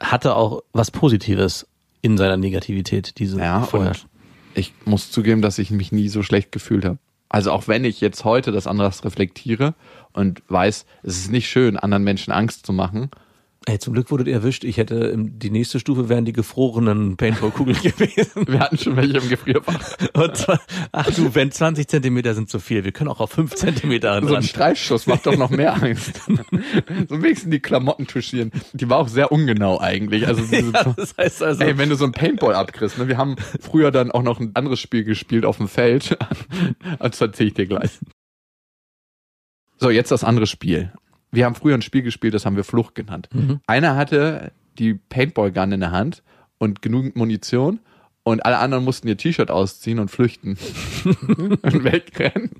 hatte auch was Positives in seiner Negativität, diese Ja, vorher. ich muss zugeben, dass ich mich nie so schlecht gefühlt habe. Also auch wenn ich jetzt heute das anders reflektiere und weiß, es ist nicht schön, anderen Menschen Angst zu machen. Ey, zum Glück wurdet ihr erwischt. Ich hätte im- die nächste Stufe wären die gefrorenen Paintball-Kugeln gewesen. Wir hatten schon welche im Gefrierfach. Und zwar, ach du, wenn 20 Zentimeter sind zu viel, wir können auch auf 5 Zentimeter So ein ran. Streifschuss macht doch noch mehr Angst. so wenigstens die Klamotten touchieren. Die war auch sehr ungenau eigentlich. Also diese, Ja, das heißt also, Ey, wenn du so ein Paintball abkriegst, ne? Wir haben früher dann auch noch ein anderes Spiel gespielt auf dem Feld. Das erzähl ich dir gleich. So, jetzt das andere Spiel. Wir haben früher ein Spiel gespielt, das haben wir Flucht genannt. Mhm. Einer hatte die Paintball-Gun in der Hand und genügend Munition und alle anderen mussten ihr T-Shirt ausziehen und flüchten. und wegrennen.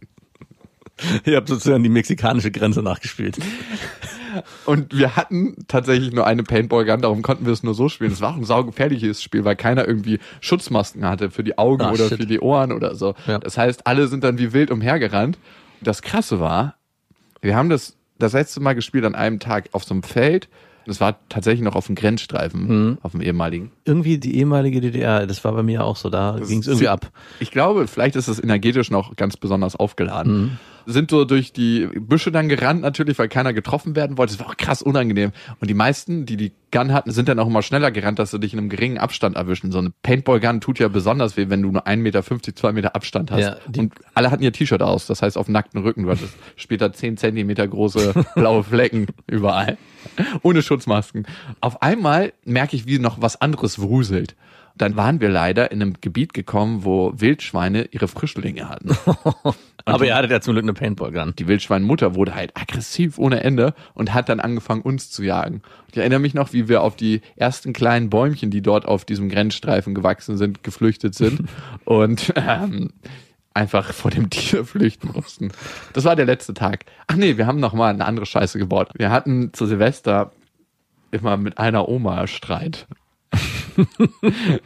ihr habt sozusagen die mexikanische Grenze nachgespielt. Und wir hatten tatsächlich nur eine Paintball-Gun, darum konnten wir es nur so spielen. Es war auch ein saugefährliches Spiel, weil keiner irgendwie Schutzmasken hatte für die Augen Ah, oder shit. für die Ohren oder so. Ja. Das heißt, alle sind dann wie wild umhergerannt. Das Krasse war, wir haben das das letzte Mal gespielt an einem Tag auf so einem Feld. Das war tatsächlich noch auf dem Grenzstreifen, Mhm. auf dem ehemaligen. Irgendwie die ehemalige DDR, das war bei mir auch so, da ging es irgendwie ab. Ich glaube, vielleicht ist es energetisch noch ganz besonders aufgeladen. Mhm. Sind so durch die Büsche dann gerannt natürlich, weil keiner getroffen werden wollte. Es war auch krass unangenehm. Und die meisten, die die Gun hatten, sind dann auch immer schneller gerannt, dass sie dich in einem geringen Abstand erwischen. So eine Paintball-Gun tut ja besonders weh, wenn du nur 1,50 Meter, 2 Meter Abstand hast. Ja, Und alle hatten ihr T-Shirt aus, das heißt auf nackten Rücken. Du hattest später 10 Zentimeter große blaue Flecken überall. Ohne Schutzmasken. Auf einmal merke ich, wie noch was anderes wuselt. Dann waren wir leider in einem Gebiet gekommen, wo Wildschweine ihre Frischlinge hatten. Aber ihr hattet ja zum Glück eine Paintball-Gun. Die Wildschweinmutter wurde halt aggressiv ohne Ende und hat dann angefangen, uns zu jagen. Und ich erinnere mich noch, wie wir auf die ersten kleinen Bäumchen, die dort auf diesem Grenzstreifen gewachsen sind, geflüchtet sind und ähm, einfach vor dem Tier flüchten mussten. Das war der letzte Tag. Ach nee, wir haben noch mal eine andere Scheiße gebaut. Wir hatten zu Silvester immer mit einer Oma Streit.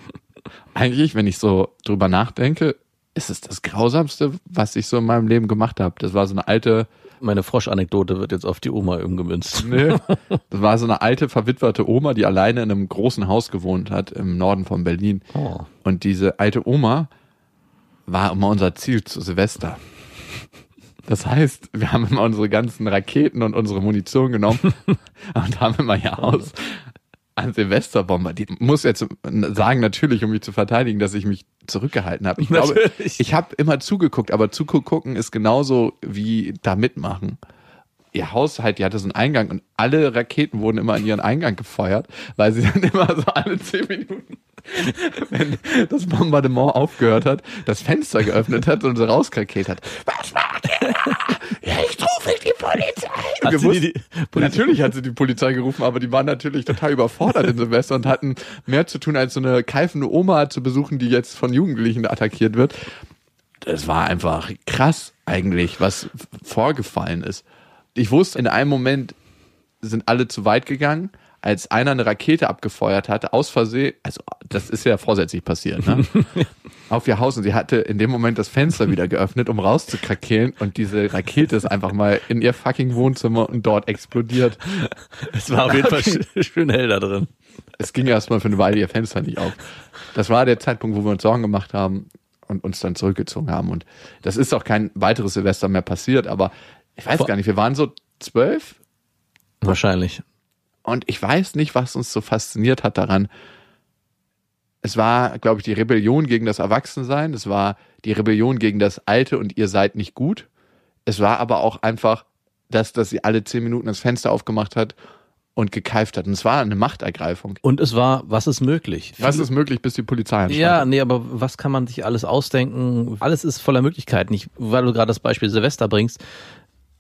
Eigentlich, wenn ich so drüber nachdenke, ist es das Grausamste, was ich so in meinem Leben gemacht habe. Das war so eine alte, Meine Froschanekdote wird jetzt auf die Oma umgemünzt. nee, das war so eine alte verwitwete Oma, die alleine in einem großen Haus gewohnt hat im Norden von Berlin. Oh. Und diese alte Oma war immer unser Ziel zu Silvester. Das heißt, wir haben immer unsere ganzen Raketen und unsere Munition genommen und haben immer ihr Haus an Silvester bombardiert. Ich muss jetzt sagen, natürlich, um mich zu verteidigen, dass ich mich zurückgehalten habe. Ich glaube, Natürlich. ich habe immer zugeguckt, aber zugucken ist genauso wie da mitmachen. Ihr Haus halt, die hatte so einen Eingang und alle Raketen wurden immer an ihren Eingang gefeuert, weil sie dann immer so alle zehn Minuten, wenn das Bombardement aufgehört hat, das Fenster geöffnet hat und so rauskrakeelt hat. Was macht ihr? ich rufe Polizei. Hat die- die Natürlich hat sie die Polizei gerufen, aber die waren natürlich total überfordert in Silvester und hatten mehr zu tun, als so eine keifende Oma zu besuchen, die jetzt von Jugendlichen attackiert wird. Es war einfach krass eigentlich, was vorgefallen ist. Ich wusste, in einem Moment sind alle zu weit gegangen, als einer eine Rakete abgefeuert hatte, aus Versehen, also das ist ja vorsätzlich passiert, ne? auf ihr Haus und sie hatte in dem Moment das Fenster wieder geöffnet, um rauszukrakehlen und diese Rakete ist einfach mal in ihr fucking Wohnzimmer und dort explodiert. Es war auf jeden Fall sch- schön hell da drin. Es ging erstmal für eine Weile ihr Fenster nicht auf. Das war der Zeitpunkt, wo wir uns Sorgen gemacht haben und uns dann zurückgezogen haben. Und das ist auch kein weiteres Silvester mehr passiert, aber ich weiß Vor- gar nicht, wir waren so zwölf Wahrscheinlich. Und ich weiß nicht, was uns so fasziniert hat daran. Es war, glaube ich, die Rebellion gegen das Erwachsensein. Es war die Rebellion gegen das Alte und ihr seid nicht gut. Es war aber auch einfach, dass, dass sie alle zehn Minuten das Fenster aufgemacht hat und gekeift hat. Und es war eine Machtergreifung. Und es war, was ist möglich? Was ist möglich, bis die Polizei einschreitet? Ja, nee, aber was kann man sich alles ausdenken? Alles ist voller Möglichkeiten. Ich, weil du gerade das Beispiel Silvester bringst.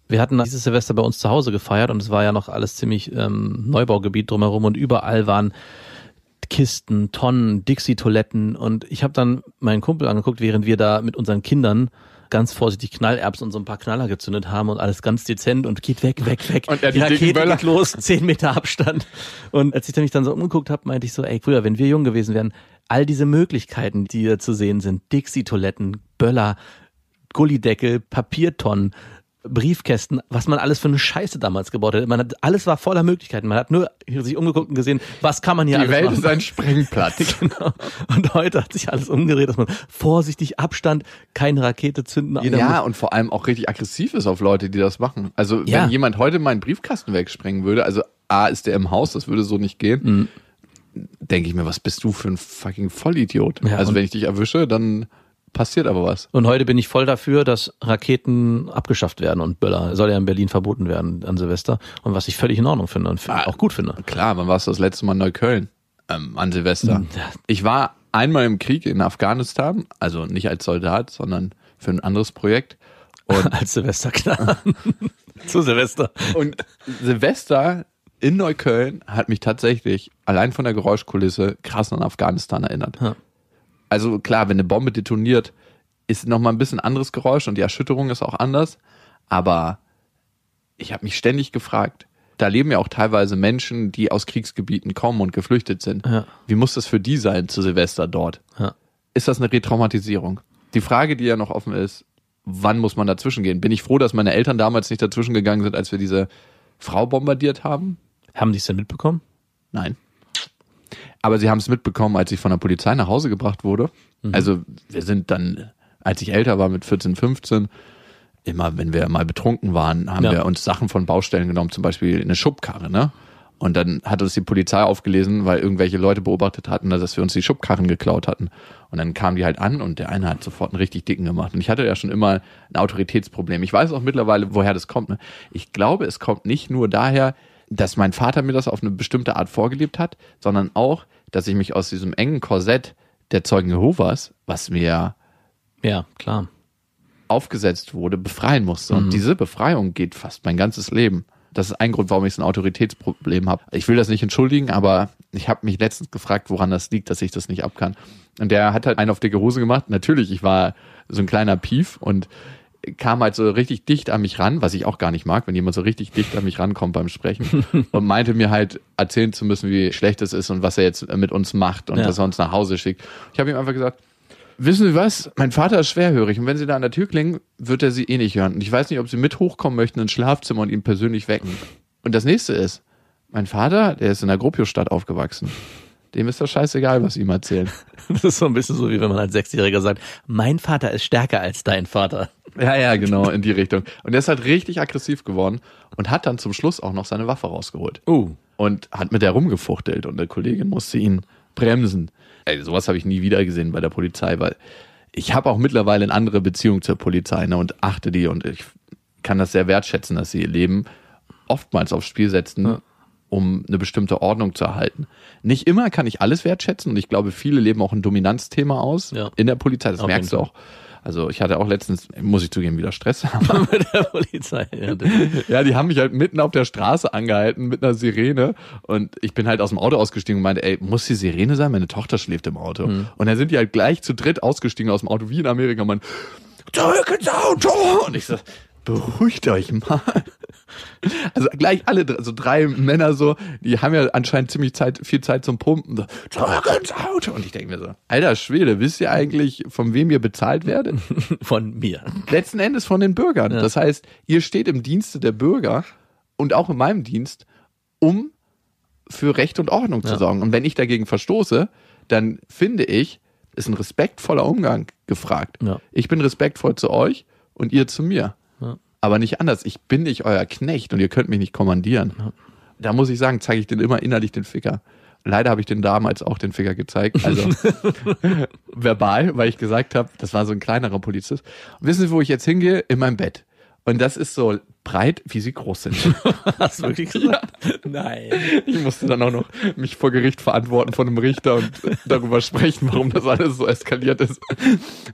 Wir hatten dieses Silvester bei uns zu Hause gefeiert und es war ja noch alles ziemlich ähm, Neubaugebiet drumherum und überall waren Kisten, Tonnen, Dixie-Toiletten und ich habe dann meinen Kumpel angeguckt, während wir da mit unseren Kindern ganz vorsichtig Knallerbs und so ein paar Knaller gezündet haben und alles ganz dezent und geht weg, weg, weg. Und er die Rakete geht los, zehn Meter Abstand. Und als ich mich dann so umgeguckt habe, meinte ich so, ey, früher, wenn wir jung gewesen wären, all diese Möglichkeiten, die hier zu sehen sind, Dixie-Toiletten, Böller, Gullideckel, Papiertonnen, Briefkästen, was man alles für eine Scheiße damals gebaut hat. Man hat, alles war voller Möglichkeiten. Man hat nur sich umgeguckt und gesehen, was kann man hier Die alles Welt machen. ist ein Sprengplatz. Genau. Und heute hat sich alles umgedreht, dass man vorsichtig Abstand, keine Rakete zünden. Jeder Ja, muss- und vor allem auch richtig aggressiv ist auf Leute, die das machen. Also Ja. wenn jemand heute meinen Briefkasten wegsprengen würde, also A ist der im Haus, das würde so nicht gehen, denke ich mir, was bist du für ein fucking Vollidiot? Ja, also wenn ich dich erwische, dann passiert aber was. Und heute bin ich voll dafür, dass Raketen abgeschafft werden und Böller. Soll ja in Berlin verboten werden an Silvester. Und was ich völlig in Ordnung finde und Ah. auch gut finde. Klar, wann warst du das letzte Mal in Neukölln? Ähm, an Silvester. Ja. Ich war einmal im Krieg in Afghanistan, also nicht als Soldat, sondern für ein anderes Projekt. Und Als Silvesterknall. Zu Silvester. Und Silvester in Neukölln hat mich tatsächlich allein von der Geräuschkulisse krass an Afghanistan erinnert. Ja. Also klar, wenn eine Bombe detoniert, ist noch mal ein bisschen anderes Geräusch und die Erschütterung ist auch anders. Aber ich habe mich ständig gefragt, da leben ja auch teilweise Menschen, die aus Kriegsgebieten kommen und geflüchtet sind. Ja. Wie muss das für die sein zu Silvester dort? Ja. ist das eine Retraumatisierung? Die Frage, die ja noch offen ist, wann muss man dazwischen gehen? Bin ich froh, dass meine Eltern damals nicht dazwischen gegangen sind, als wir diese Frau bombardiert haben? Haben die es denn mitbekommen? Nein. Aber sie haben es mitbekommen, als ich von der Polizei nach Hause gebracht wurde. Also wir sind dann, als ich älter war mit 14, 15, immer, wenn wir mal betrunken waren, haben Ja. wir uns Sachen von Baustellen genommen, zum Beispiel eine Schubkarre, ne? Und dann hat uns die Polizei aufgelesen, weil irgendwelche Leute beobachtet hatten, dass wir uns die Schubkarren geklaut hatten. Und dann kamen die halt an und der eine hat sofort einen richtig dicken gemacht. Und ich hatte ja schon immer ein Autoritätsproblem. Ich weiß auch mittlerweile, woher das kommt. Ne? Ich glaube, es kommt nicht nur daher, dass mein Vater mir das auf eine bestimmte Art vorgelebt hat, sondern auch, dass ich mich aus diesem engen Korsett der Zeugen Jehovas, was mir Ja, klar. aufgesetzt wurde, befreien musste. Und diese Befreiung geht fast mein ganzes Leben. Das ist ein Grund, warum ich so ein Autoritätsproblem habe. Ich will das nicht entschuldigen, aber ich habe mich letztens gefragt, woran das liegt, dass ich das nicht ab kann. Und der hat halt einen auf dicke Hose gemacht. Natürlich, ich war so ein kleiner Pief und kam halt so richtig dicht an mich ran, was ich auch gar nicht mag, wenn jemand so richtig dicht an mich rankommt beim Sprechen und meinte mir halt erzählen zu müssen, wie schlecht es ist und was er jetzt mit uns macht und Ja. dass er uns nach Hause schickt. Ich habe ihm einfach gesagt, Wissen Sie was? Mein Vater ist schwerhörig und wenn Sie da an der Tür klingen, wird er Sie eh nicht hören. Und ich weiß nicht, ob Sie mit hochkommen möchten ins Schlafzimmer und ihn persönlich wecken. Und das nächste ist, mein Vater, der ist in der Gropiusstadt aufgewachsen. Dem ist das scheißegal, was Sie ihm erzählen. Das ist so ein bisschen so, wie wenn man als Sechsjähriger sagt, mein Vater ist stärker als dein Vater. Ja, ja, genau, in die Richtung. Und er ist halt richtig aggressiv geworden und hat dann zum Schluss auch noch seine Waffe rausgeholt. Uh. Und hat mit der rumgefuchtelt und eine Kollegin musste ihn bremsen. Ey, sowas habe ich nie wieder gesehen bei der Polizei, weil ich habe auch mittlerweile eine andere Beziehung zur Polizei ne, und achte die und ich kann das sehr wertschätzen, dass sie ihr Leben oftmals aufs Spiel setzen, um eine bestimmte Ordnung zu erhalten. Nicht immer kann ich alles wertschätzen und ich glaube, viele leben auch ein Dominanzthema aus Ja. in der Polizei, das Auf merkst du auch. Also ich hatte auch letztens, muss ich zugeben, wieder Stress. mit der Polizei. Ja, Ja, die haben mich halt mitten auf der Straße angehalten mit einer Sirene und ich bin halt aus dem Auto ausgestiegen und meinte, ey, muss die Sirene sein? Meine Tochter schläft im Auto. Und dann sind die halt gleich zu dritt ausgestiegen aus dem Auto, wie in Amerika, man, zurück ins Auto! Und ich so, beruhigt euch mal. Also gleich alle, so drei Männer so, die haben ja anscheinend ziemlich Zeit, viel Zeit zum Pumpen. So, zurück ins Auto! Und ich denke mir so, alter Schwede, wisst ihr eigentlich, von wem ihr bezahlt werdet? Von mir. letzten Endes von den Bürgern. Ja. Das heißt, ihr steht im Dienste der Bürger und auch in meinem Dienst, um für Recht und Ordnung zu Ja. sorgen. Und wenn ich dagegen verstoße, dann finde ich, ist ein respektvoller Umgang gefragt. Ja. Ich bin respektvoll zu euch und ihr zu mir. Ja. Aber nicht anders. Ich bin nicht euer Knecht und ihr könnt mich nicht kommandieren. Da muss ich sagen, zeige ich den immer innerlich den Ficker. Leider habe ich den damals auch den Ficker gezeigt. Also verbal, weil ich gesagt habe, das war so ein kleinerer Polizist. Und wissen Sie, wo ich jetzt hingehe? In meinem Bett. Und das ist so breit, wie sie groß sind. Hast du wirklich gesagt? Nein. Ich musste dann auch noch mich vor Gericht verantworten von einem Richter und darüber sprechen, warum das alles so eskaliert ist.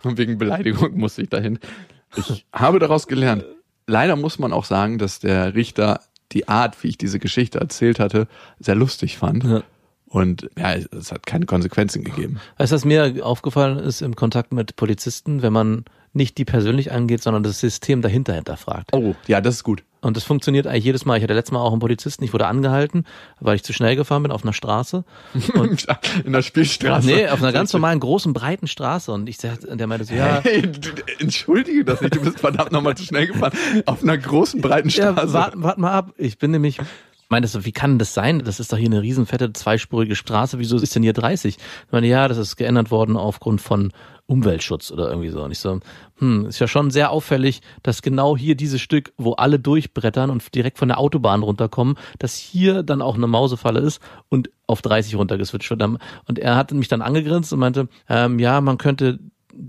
Und wegen Beleidigung musste ich dahin. Ich habe daraus gelernt. Leider muss man auch sagen, dass der Richter die Art, wie ich diese Geschichte erzählt hatte, sehr lustig fand. Ja. Und ja, es hat keine Konsequenzen gegeben. Weißt du, was mir aufgefallen ist im Kontakt mit Polizisten, wenn man nicht die persönlich angeht, sondern das System dahinter hinterfragt. Oh, ja, das ist gut. Und das funktioniert eigentlich jedes Mal. Ich hatte letztes Mal auch einen Polizisten, ich wurde angehalten, weil ich zu schnell gefahren bin auf einer Straße. In der Spielstraße. Nee, auf einer ganz normalen, großen, breiten Straße. Und ich der meinte so, ja, Hey, entschuldige das nicht, du bist verdammt nochmal zu schnell gefahren. Auf einer großen, breiten ja Straße. wart, wart mal ab. Ich bin nämlich, meinte so, wie kann das sein? Das ist doch hier eine riesenfette, zweispurige Straße. Wieso ist denn hier 30? Ich meine, ja, das ist geändert worden aufgrund von Umweltschutz oder irgendwie so. Und ich so, hm, ist ja schon sehr auffällig, dass genau hier dieses Stück, wo alle durchbrettern und direkt von der Autobahn runterkommen, dass hier dann auch eine Mausefalle ist und auf 30 runtergeswitcht wird. Und er hat mich dann angegrinst und meinte, ähm, ja, man könnte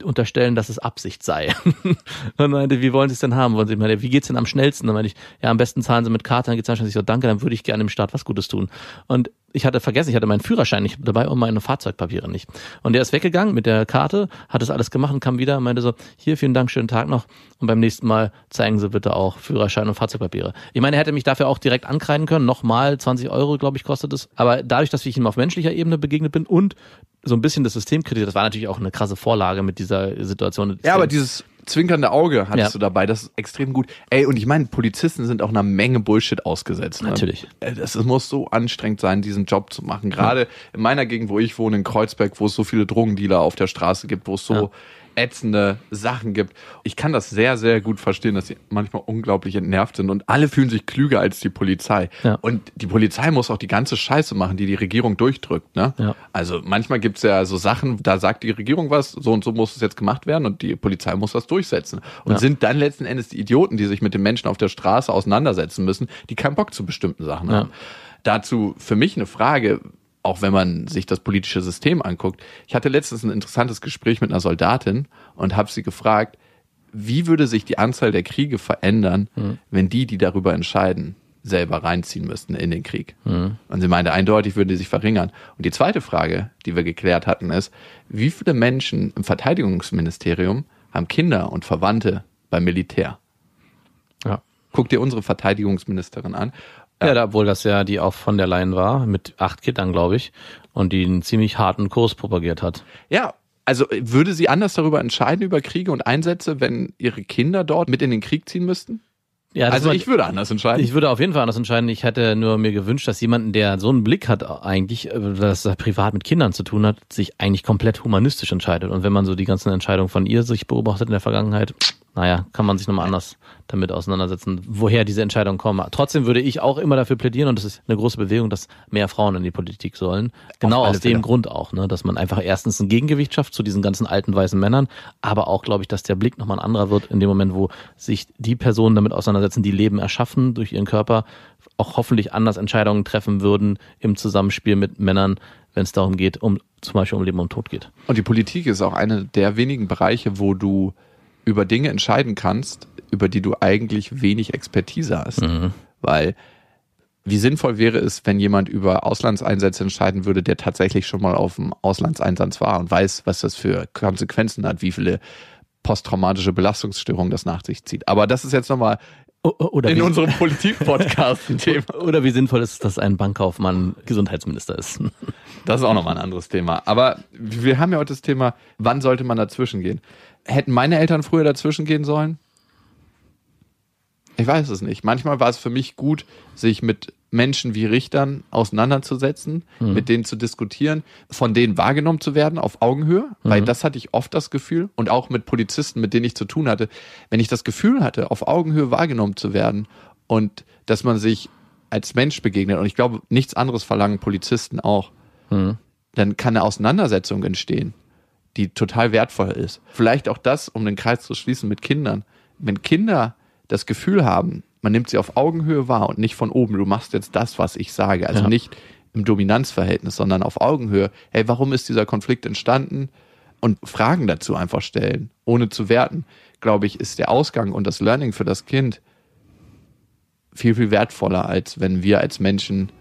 unterstellen, dass es Absicht sei. und meinte, wie wollen Sie es denn haben? Wollen Sie, meinte, wie geht's denn am schnellsten? Dann meinte ich, ja, am besten zahlen Sie mit Karte, dann geht's anständig. Ich so, danke, dann würde ich gerne dem Staat was Gutes tun. Und ich hatte vergessen, ich hatte meinen Führerschein nicht dabei und meine Fahrzeugpapiere nicht. Und der ist weggegangen mit der Karte, hat das alles gemacht und kam wieder und meinte so, hier, vielen Dank, schönen Tag noch. Und beim nächsten Mal zeigen Sie bitte auch Führerschein und Fahrzeugpapiere. Ich meine, er hätte mich dafür auch direkt ankreiden können. Nochmal 20 Euro, glaube ich, kostet es. Aber dadurch, dass ich ihm auf menschlicher Ebene begegnet bin und so ein bisschen das System kritisiert, das war natürlich auch eine krasse Vorlage mit dieser Situation. Ja, aber dieses zwinkernde Auge hattest Ja. du dabei, das ist extrem gut. Ey, und ich meine, Polizisten sind auch einer Menge Bullshit ausgesetzt. Ne? Natürlich. Äh, Das, es muss so anstrengend sein, diesen Job zu machen. Gerade in meiner Gegend, wo ich wohne, in Kreuzberg, wo es so viele Drogendealer auf der Straße gibt, wo es so Ja. Ätzende Sachen gibt. Ich kann das sehr, sehr gut verstehen, dass sie manchmal unglaublich entnervt sind und alle fühlen sich klüger als die Polizei. Ja. Und die Polizei muss auch die ganze Scheiße machen, die die Regierung durchdrückt. Ne? Ja. Also manchmal gibt's ja so Sachen, da sagt die Regierung was, so und so muss es jetzt gemacht werden und die Polizei muss das durchsetzen. Und Ja. sind dann letzten Endes die Idioten, die sich mit den Menschen auf der Straße auseinandersetzen müssen, die keinen Bock zu bestimmten Sachen haben. Dazu für mich eine Frage, auch wenn man sich das politische System anguckt. Ich hatte letztens ein interessantes Gespräch mit einer Soldatin und habe sie gefragt, wie würde sich die Anzahl der Kriege verändern, Hm. wenn die, die darüber entscheiden, selber reinziehen müssten in den Krieg? Hm. Und sie meinte, eindeutig würde die sich verringern. Und die zweite Frage, die wir geklärt hatten, ist, wie viele Menschen im Verteidigungsministerium haben Kinder und Verwandte beim Militär? ja. Guck dir unsere Verteidigungsministerin an. Ja, da, obwohl das ja die auch von der Leyen war, mit acht Kindern, glaube ich, und die einen ziemlich harten Kurs propagiert hat. Ja, also äh, würde sie anders darüber entscheiden, über Kriege und Einsätze, wenn ihre Kinder dort mit in den Krieg ziehen müssten? Ja, Also ich würde anders entscheiden. Ich würde auf jeden Fall anders entscheiden. Ich hätte nur mir gewünscht, dass jemanden, der so einen Blick hat, eigentlich, äh, dass er privat mit Kindern zu tun hat, sich eigentlich komplett humanistisch entscheidet. Und wenn man so die ganzen Entscheidungen von ihr sich beobachtet in der Vergangenheit, naja, kann man sich nochmal anders damit auseinandersetzen, woher diese Entscheidungen kommen. Trotzdem würde ich auch immer dafür plädieren, und das ist eine große Bewegung, dass mehr Frauen in die Politik sollen. Genau aus dem Fälle. Grund auch, ne, dass man einfach erstens ein Gegengewicht schafft zu diesen ganzen alten weißen Männern, aber auch, glaube ich, dass der Blick nochmal ein anderer wird in dem Moment, wo sich die Personen damit auseinandersetzen, die Leben erschaffen durch ihren Körper, auch hoffentlich anders Entscheidungen treffen würden im Zusammenspiel mit Männern, wenn es darum geht, um zum Beispiel um Leben und Tod geht. Und die Politik ist auch einer der wenigen Bereiche, wo du über Dinge entscheiden kannst, über die du eigentlich wenig Expertise hast. Weil wie sinnvoll wäre es, wenn jemand über Auslandseinsätze entscheiden würde, der tatsächlich schon mal auf dem Auslandseinsatz war und weiß, was das für Konsequenzen hat, wie viele posttraumatische Belastungsstörungen das nach sich zieht. Aber das ist jetzt nochmal Oder in wie, unserem Politik-Podcast ein Thema. oder wie sinnvoll ist es, dass ein Bankkaufmann Gesundheitsminister ist. Das ist auch nochmal ein anderes Thema. Aber wir haben ja heute das Thema, wann sollte man dazwischen gehen? Hätten meine Eltern früher dazwischen gehen sollen? Ich weiß es nicht. Manchmal war es für mich gut, sich mit Menschen wie Richtern auseinanderzusetzen, mit denen zu diskutieren, von denen wahrgenommen zu werden auf Augenhöhe, weil das hatte ich oft das Gefühl und auch mit Polizisten, mit denen ich zu tun hatte, wenn ich das Gefühl hatte, auf Augenhöhe wahrgenommen zu werden und dass man sich als Mensch begegnet und ich glaube, nichts anderes verlangen Polizisten auch, dann kann eine Auseinandersetzung entstehen, die total wertvoll ist. Vielleicht auch das, um den Kreis zu schließen mit Kindern. Wenn Kinder das Gefühl haben, man nimmt sie auf Augenhöhe wahr und nicht von oben, du machst jetzt das, was ich sage. Also Ja. nicht im Dominanzverhältnis, sondern auf Augenhöhe. Hey, warum ist dieser Konflikt entstanden? Und Fragen dazu einfach stellen, ohne zu werten, glaube ich, ist der Ausgang und das Learning für das Kind viel, viel wertvoller, als wenn wir als Menschen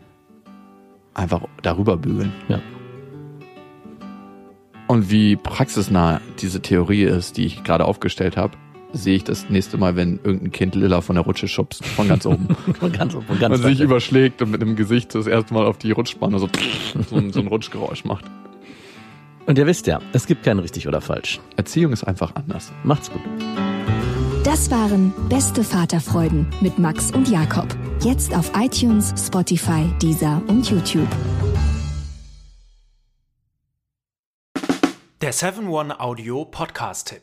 einfach darüber bügeln. Ja. Und wie praxisnah diese Theorie ist, die ich gerade aufgestellt habe, sehe ich das nächste Mal, wenn irgendein Kind Lilla von der Rutsche schubst, von ganz oben. Von ganz, von ganz Man sich weit weg. überschlägt und mit dem Gesicht das erste Mal auf die Rutschbahn so, so, ein- so ein Rutschgeräusch macht. Und ihr wisst ja, es gibt kein richtig oder falsch. Erziehung ist einfach anders. Macht's gut. Das waren Beste Vaterfreuden mit Max und Jakob. Jetzt auf iTunes, Spotify, Deezer und YouTube. Der 7-One Audio Podcast-Tipp.